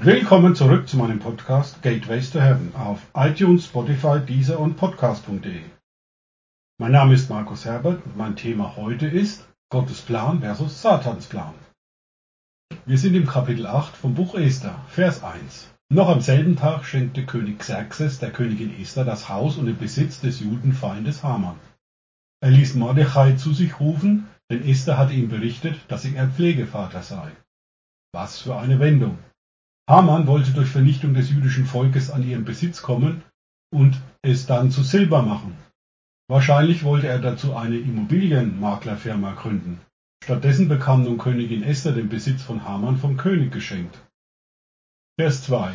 Willkommen zurück zu meinem Podcast Gateways to Heaven auf iTunes, Spotify, Deezer und Podcast.de. Mein Name ist Markus Herbert und mein Thema heute ist Gottes Plan versus Satans Plan. Wir sind im Kapitel 8 vom Buch Esther, Vers 1. Noch am selben Tag schenkte König Xerxes der Königin Esther das Haus und den Besitz des Judenfeindes Haman. Er ließ Mordechai zu sich rufen, denn Esther hatte ihm berichtet, dass er ein Pflegevater sei. Was für eine Wendung! Haman wollte durch Vernichtung des jüdischen Volkes an ihren Besitz kommen und es dann zu Silber machen. Wahrscheinlich wollte er dazu eine Immobilienmaklerfirma gründen. Stattdessen bekam nun Königin Esther den Besitz von Haman vom König geschenkt. Vers 2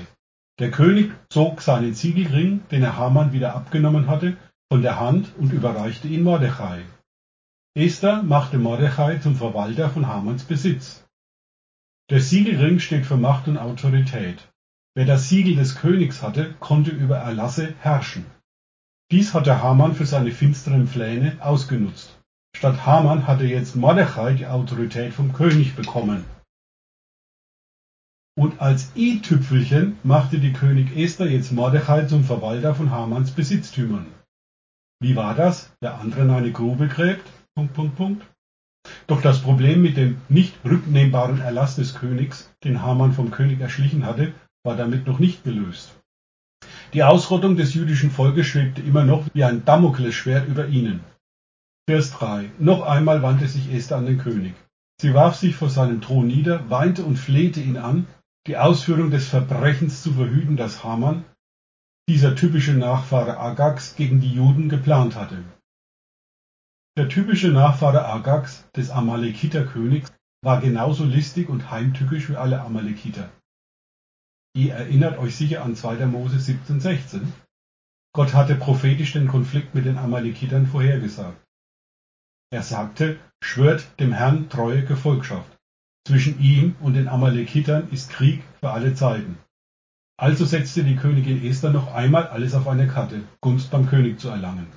Der König zog seinen Siegelring, den er Haman wieder abgenommen hatte, von der Hand und überreichte ihn Mordechai. Esther machte Mordechai zum Verwalter von Hamans Besitz. Der Siegelring steht für Macht und Autorität. Wer das Siegel des Königs hatte, konnte über Erlasse herrschen. Dies hatte Haman für seine finsteren Pläne ausgenutzt. Statt Haman hatte jetzt Mordechai die Autorität vom König bekommen. Und als i-Tüpfelchen machte die König Esther jetzt Mordechai zum Verwalter von Hamans Besitztümern. Wie war das? Der andere in eine Grube gräbt? Punkt, Punkt, Punkt. Doch das Problem mit dem nicht rücknehmbaren Erlass des Königs, den Haman vom König erschlichen hatte, war damit noch nicht gelöst. Die Ausrottung des jüdischen Volkes schwebte immer noch wie ein Damoklesschwert über ihnen. Vers 3. Noch einmal wandte sich Esther an den König. Sie warf sich vor seinem Thron nieder, weinte und flehte ihn an, die Ausführung des Verbrechens zu verhüten, das Haman, dieser typische Nachfahre Agags, gegen die Juden geplant hatte. Der typische Nachfahre Agags, des Amalekiterkönigs, war genauso listig und heimtückisch wie alle Amalekiter. Ihr erinnert euch sicher an 2. Mose 17,16. Gott hatte prophetisch den Konflikt mit den Amalekitern vorhergesagt. Er sagte, schwört dem Herrn treue Gefolgschaft. Zwischen ihm und den Amalekitern ist Krieg für alle Zeiten. Also setzte die Königin Esther noch einmal alles auf eine Karte, Gunst beim König zu erlangen.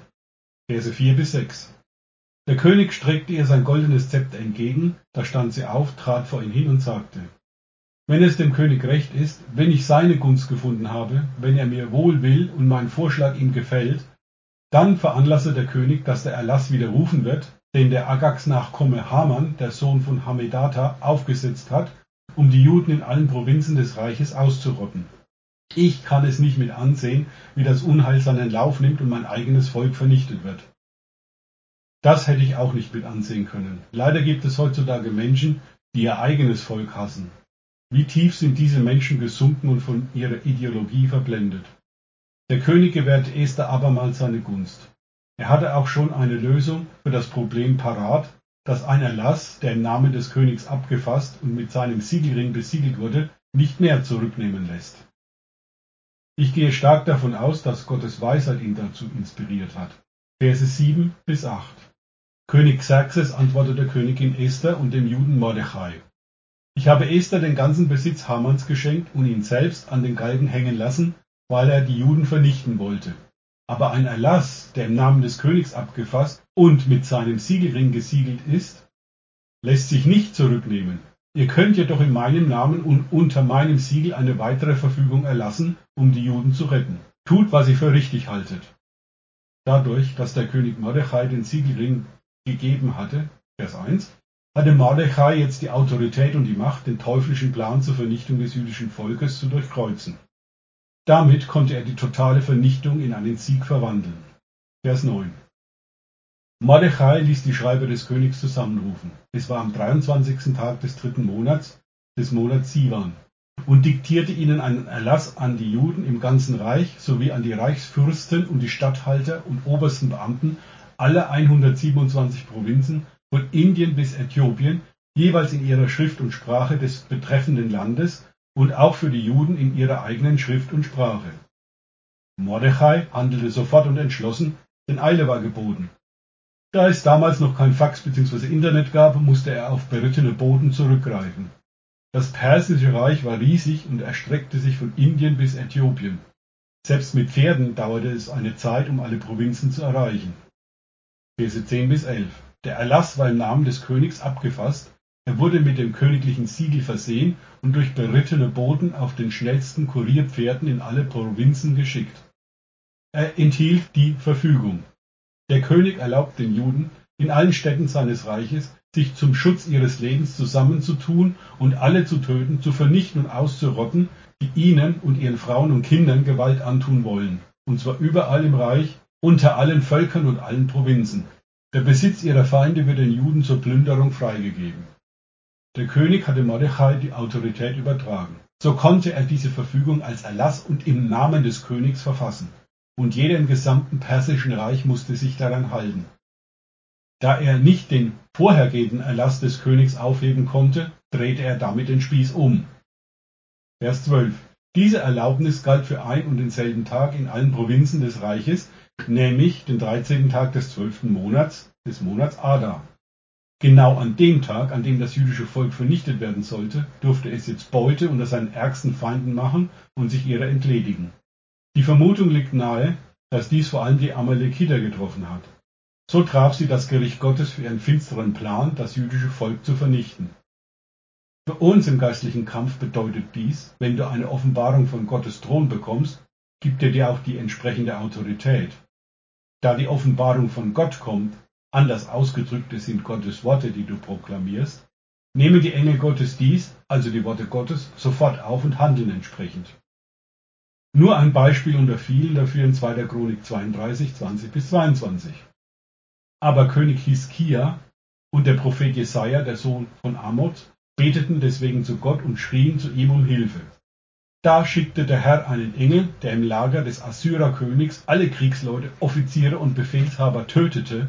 Verse 4 bis 6. Der König streckte ihr sein goldenes Zepter entgegen, da stand sie auf, trat vor ihn hin und sagte, wenn es dem König recht ist, wenn ich seine Gunst gefunden habe, wenn er mir wohl will und mein Vorschlag ihm gefällt, dann veranlasse der König, dass der Erlass widerrufen wird, den der Agags-Nachkomme Haman, der Sohn von Hamedata, aufgesetzt hat, um die Juden in allen Provinzen des Reiches auszurotten. Ich kann es nicht mit ansehen, wie das Unheil seinen Lauf nimmt und mein eigenes Volk vernichtet wird. Das hätte ich auch nicht mit ansehen können. Leider gibt es heutzutage Menschen, die ihr eigenes Volk hassen. Wie tief sind diese Menschen gesunken und von ihrer Ideologie verblendet. Der König gewährte Esther abermals seine Gunst. Er hatte auch schon eine Lösung für das Problem parat, dass ein Erlass, der im Namen des Königs abgefasst und mit seinem Siegelring besiegelt wurde, nicht mehr zurücknehmen lässt. Ich gehe stark davon aus, dass Gottes Weisheit ihn dazu inspiriert hat. Verse 7 bis 8. König Xerxes antwortete Königin Esther und dem Juden Mordechai. Ich habe Esther den ganzen Besitz Hamans geschenkt und ihn selbst an den Galgen hängen lassen, weil er die Juden vernichten wollte. Aber ein Erlass, der im Namen des Königs abgefasst und mit seinem Siegelring gesiegelt ist, lässt sich nicht zurücknehmen. Ihr könnt jedoch in meinem Namen und unter meinem Siegel eine weitere Verfügung erlassen, um die Juden zu retten. Tut, was ihr für richtig haltet. Dadurch, dass der König Mordechai den Siegelring gegeben hatte, Vers 1, hatte Mordechai jetzt die Autorität und die Macht, den teuflischen Plan zur Vernichtung des jüdischen Volkes zu durchkreuzen. Damit konnte er die totale Vernichtung in einen Sieg verwandeln. Vers 9. Mordechai ließ die Schreiber des Königs zusammenrufen. Es war am 23. Tag des dritten Monats, des Monats Sivan, und diktierte ihnen einen Erlass an die Juden im ganzen Reich sowie an die Reichsfürsten und die Statthalter und obersten Beamten alle 127 Provinzen von Indien bis Äthiopien, jeweils in ihrer Schrift und Sprache des betreffenden Landes und auch für die Juden in ihrer eigenen Schrift und Sprache. Mordechai handelte sofort und entschlossen, denn Eile war geboten. Da es damals noch kein Fax bzw. Internet gab, musste er auf berittene Boten zurückgreifen. Das persische Reich war riesig und erstreckte sich von Indien bis Äthiopien. Selbst mit Pferden dauerte es eine Zeit, um alle Provinzen zu erreichen. Verse 10 bis 11. Der Erlass war im Namen des Königs abgefasst, Er wurde mit dem königlichen Siegel versehen und durch berittene Boten auf den schnellsten Kurierpferden in alle Provinzen geschickt. Er enthielt die Verfügung. Der König erlaubt den Juden, in allen Städten seines Reiches, sich zum Schutz ihres Lebens zusammenzutun und alle zu töten, zu vernichten und auszurotten, die ihnen und ihren Frauen und Kindern Gewalt antun wollen, und zwar überall im Reich, unter allen Völkern und allen Provinzen. Der Besitz ihrer Feinde wird den Juden zur Plünderung freigegeben. Der König hatte Mordechai die Autorität übertragen. So konnte er diese Verfügung als Erlass und im Namen des Königs verfassen. Und jeder im gesamten persischen Reich musste sich daran halten. Da er nicht den vorhergehenden Erlass des Königs aufheben konnte, drehte er damit den Spieß um. Vers 12. Diese Erlaubnis galt für ein und denselben Tag in allen Provinzen des Reiches, nämlich den 13. Tag des 12. Monats, des Monats Adar. Genau an dem Tag, an dem das jüdische Volk vernichtet werden sollte, durfte es jetzt Beute unter seinen ärgsten Feinden machen und sich ihrer entledigen. Die Vermutung liegt nahe, dass dies vor allem die Amalekiter getroffen hat. So traf sie das Gericht Gottes für ihren finsteren Plan, das jüdische Volk zu vernichten. Für uns im geistlichen Kampf bedeutet dies, wenn du eine Offenbarung von Gottes Thron bekommst, gibt er dir auch die entsprechende Autorität. Da die Offenbarung von Gott kommt, Anders ausgedrückt, es sind Gottes Worte, die du proklamierst. Nehmen die Engel Gottes dies, also die Worte Gottes, sofort auf und handeln entsprechend. Nur ein Beispiel unter vielen dafür in 2. Chronik 32, 20 bis 22. Aber König Hiskia und der Prophet Jesaja, der Sohn von Amoz, beteten deswegen zu Gott und schrien zu ihm um Hilfe. Da schickte der Herr einen Engel, der im Lager des Assyrerkönigs alle Kriegsleute, Offiziere und Befehlshaber tötete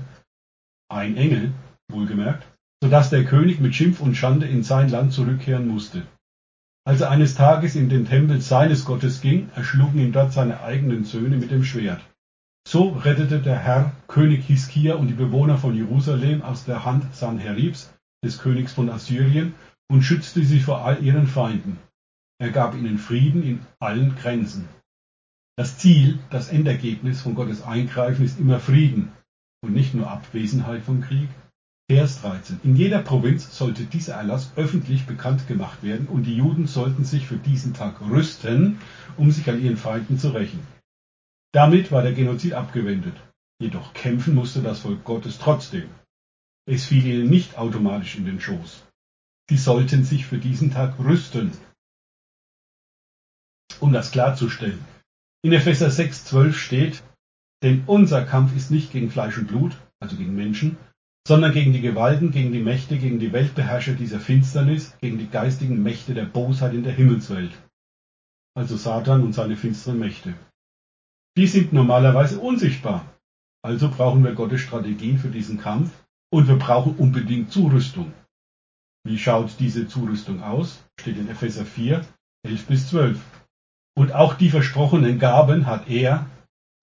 ein Engel, wohlgemerkt, so dass der König mit Schimpf und Schande in sein Land zurückkehren musste. Als er eines Tages in den Tempel seines Gottes ging, erschlugen ihn dort seine eigenen Söhne mit dem Schwert. So rettete der Herr König Hiskia und die Bewohner von Jerusalem aus der Hand Sanheribs, des Königs von Assyrien, und schützte sie vor all ihren Feinden. Er gab ihnen Frieden in allen Grenzen. Das Ziel, das Endergebnis von Gottes Eingreifen ist immer Frieden, und nicht nur Abwesenheit vom Krieg. Vers 13. In jeder Provinz sollte dieser Erlass öffentlich bekannt gemacht werden und die Juden sollten sich für diesen Tag rüsten, um sich an ihren Feinden zu rächen. Damit war der Genozid abgewendet. Jedoch kämpfen musste das Volk Gottes trotzdem. Es fiel ihnen nicht automatisch in den Schoß. Sie sollten sich für diesen Tag rüsten. Um das klarzustellen. In Epheser 6,12 steht, denn unser Kampf ist nicht gegen Fleisch und Blut, also gegen Menschen, sondern gegen die Gewalten, gegen die Mächte, gegen die Weltbeherrscher dieser Finsternis, gegen die geistigen Mächte der Bosheit in der Himmelswelt. Also Satan und seine finsteren Mächte. Die sind normalerweise unsichtbar. Also brauchen wir Gottes Strategien für diesen Kampf und wir brauchen unbedingt Zurüstung. Wie schaut diese Zurüstung aus? Steht in Epheser 4, 11 bis 12. Und auch die versprochenen Gaben hat er,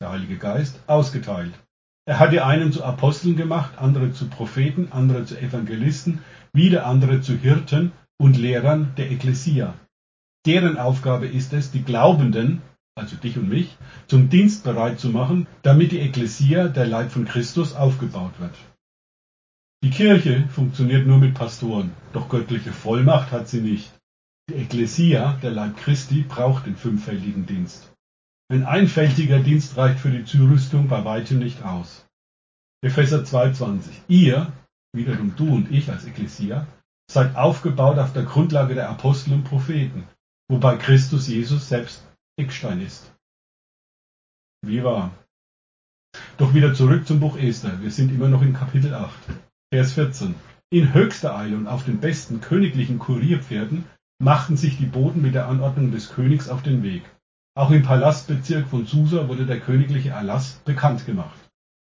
der Heilige Geist, ausgeteilt. Er hat die einen zu Aposteln gemacht, andere zu Propheten, andere zu Evangelisten, wieder andere zu Hirten und Lehrern der Ekklesia. Deren Aufgabe ist es, die Glaubenden, also dich und mich, zum Dienst bereit zu machen, damit die Ekklesia, der Leib von Christus, aufgebaut wird. Die Kirche funktioniert nur mit Pastoren, doch göttliche Vollmacht hat sie nicht. Die Ekklesia, der Leib Christi, braucht den fünffältigen Dienst. Ein einfältiger Dienst reicht für die Zurüstung bei weitem nicht aus. Epheser 2,20 Ihr, wiederum du und ich als Ekklesia, seid aufgebaut auf der Grundlage der Apostel und Propheten, wobei Christus Jesus selbst Eckstein ist. Wie wahr. Doch wieder zurück zum Buch Esther. Wir sind immer noch in Kapitel 8. Vers 14. In höchster Eile und auf den besten königlichen Kurierpferden machten sich die Boten mit der Anordnung des Königs auf den Weg. Auch im Palastbezirk von Susa wurde der königliche Erlass bekannt gemacht.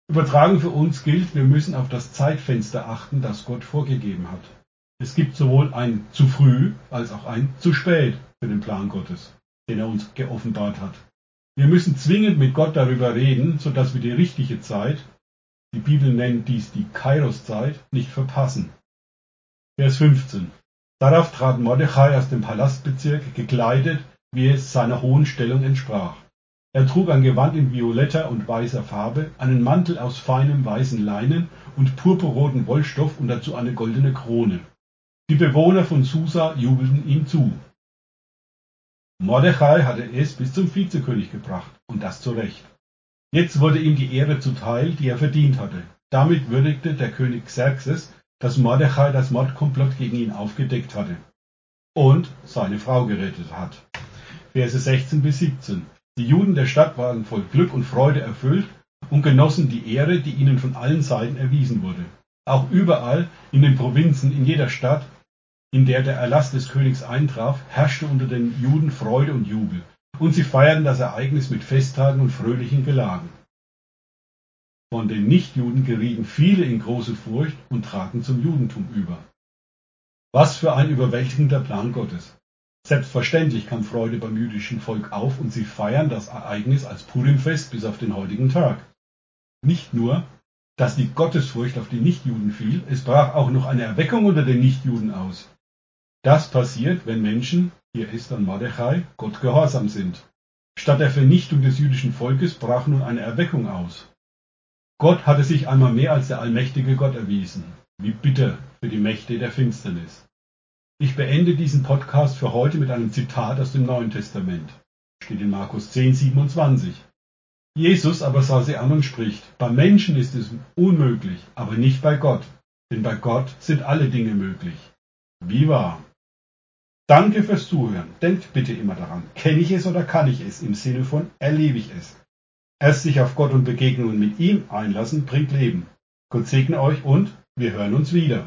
Übertragen für uns gilt, wir müssen auf das Zeitfenster achten, das Gott vorgegeben hat. Es gibt sowohl ein zu früh als auch ein zu spät für den Plan Gottes, den er uns geoffenbart hat. Wir müssen zwingend mit Gott darüber reden, sodass wir die richtige Zeit, die Bibel nennt dies die Kairos-Zeit, nicht verpassen. Vers 15. Darauf trat Mordechai aus dem Palastbezirk gekleidet wie es seiner hohen Stellung entsprach. Er trug ein Gewand in violetter und weißer Farbe, einen Mantel aus feinem weißen Leinen und purpurroten Wollstoff und dazu eine goldene Krone. Die Bewohner von Susa jubelten ihm zu. Mordechai hatte es bis zum Vizekönig gebracht, und das zu Recht. Jetzt wurde ihm die Ehre zuteil, die er verdient hatte. Damit würdigte der König Xerxes, dass Mordechai das Mordkomplott gegen ihn aufgedeckt hatte und seine Frau gerettet hat. Verse 16 bis 17. Die Juden der Stadt waren voll Glück und Freude erfüllt und genossen die Ehre, die ihnen von allen Seiten erwiesen wurde. Auch überall in den Provinzen, in jeder Stadt, in der der Erlass des Königs eintraf, herrschte unter den Juden Freude und Jubel, und sie feierten das Ereignis mit Festtagen und fröhlichen Gelagen. Von den Nichtjuden gerieten viele in große Furcht und traten zum Judentum über. Was für ein überwältigender Plan Gottes. Selbstverständlich kam Freude beim jüdischen Volk auf und sie feiern das Ereignis als Purimfest bis auf den heutigen Tag. Nicht nur, dass die Gottesfurcht auf die Nichtjuden fiel, es brach auch noch eine Erweckung unter den Nichtjuden aus. Das passiert, wenn Menschen, hier ist dann Mordechai, Gott gehorsam sind. Statt der Vernichtung des jüdischen Volkes brach nun eine Erweckung aus. Gott hatte sich einmal mehr als der allmächtige Gott erwiesen. Wie bitter für die Mächte der Finsternis. Ich beende diesen Podcast für heute mit einem Zitat aus dem Neuen Testament. Steht in Markus 10, 27. Jesus aber sah sie an und spricht, bei Menschen ist es unmöglich, aber nicht bei Gott, denn bei Gott sind alle Dinge möglich. Wie wahr? Danke fürs Zuhören. Denkt bitte immer daran, kenne ich es oder kann ich es, im Sinne von erlebe ich es. Erst sich auf Gott und Begegnungen mit ihm einlassen, bringt Leben. Gott segne euch und wir hören uns wieder.